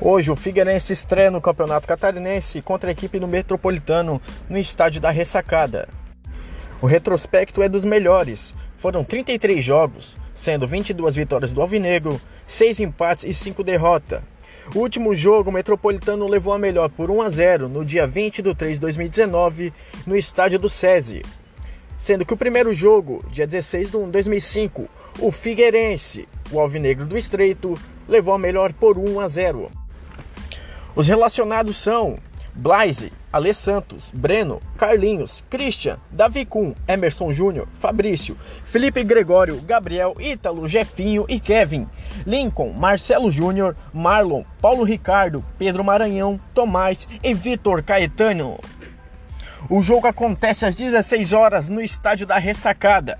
Hoje o Figueirense estreia no Campeonato Catarinense contra a equipe do Metropolitano no estádio da Ressacada. O retrospecto é dos melhores. Foram 33 jogos, sendo 22 vitórias do Alvinegro, 6 empates e 5 derrotas. O último jogo, o Metropolitano levou a melhor por 1 a 0 no dia 20 de 3 de 2019 no estádio do SESI. Sendo que o primeiro jogo, dia 16 de 1 de 2005, o Figueirense, o Alvinegro do Estreito, levou a melhor por 1 a 0. Os relacionados são Blaise, Ale Santos, Breno, Carlinhos, Christian, Davi Kuhn, Emerson Júnior, Fabrício, Felipe Gregório, Gabriel, Ítalo, Jefinho e Kevin, Lincoln, Marcelo Júnior, Marlon, Paulo Ricardo, Pedro Maranhão, Tomás e Vitor Caetano. O jogo acontece às 16 horas no estádio da Ressacada.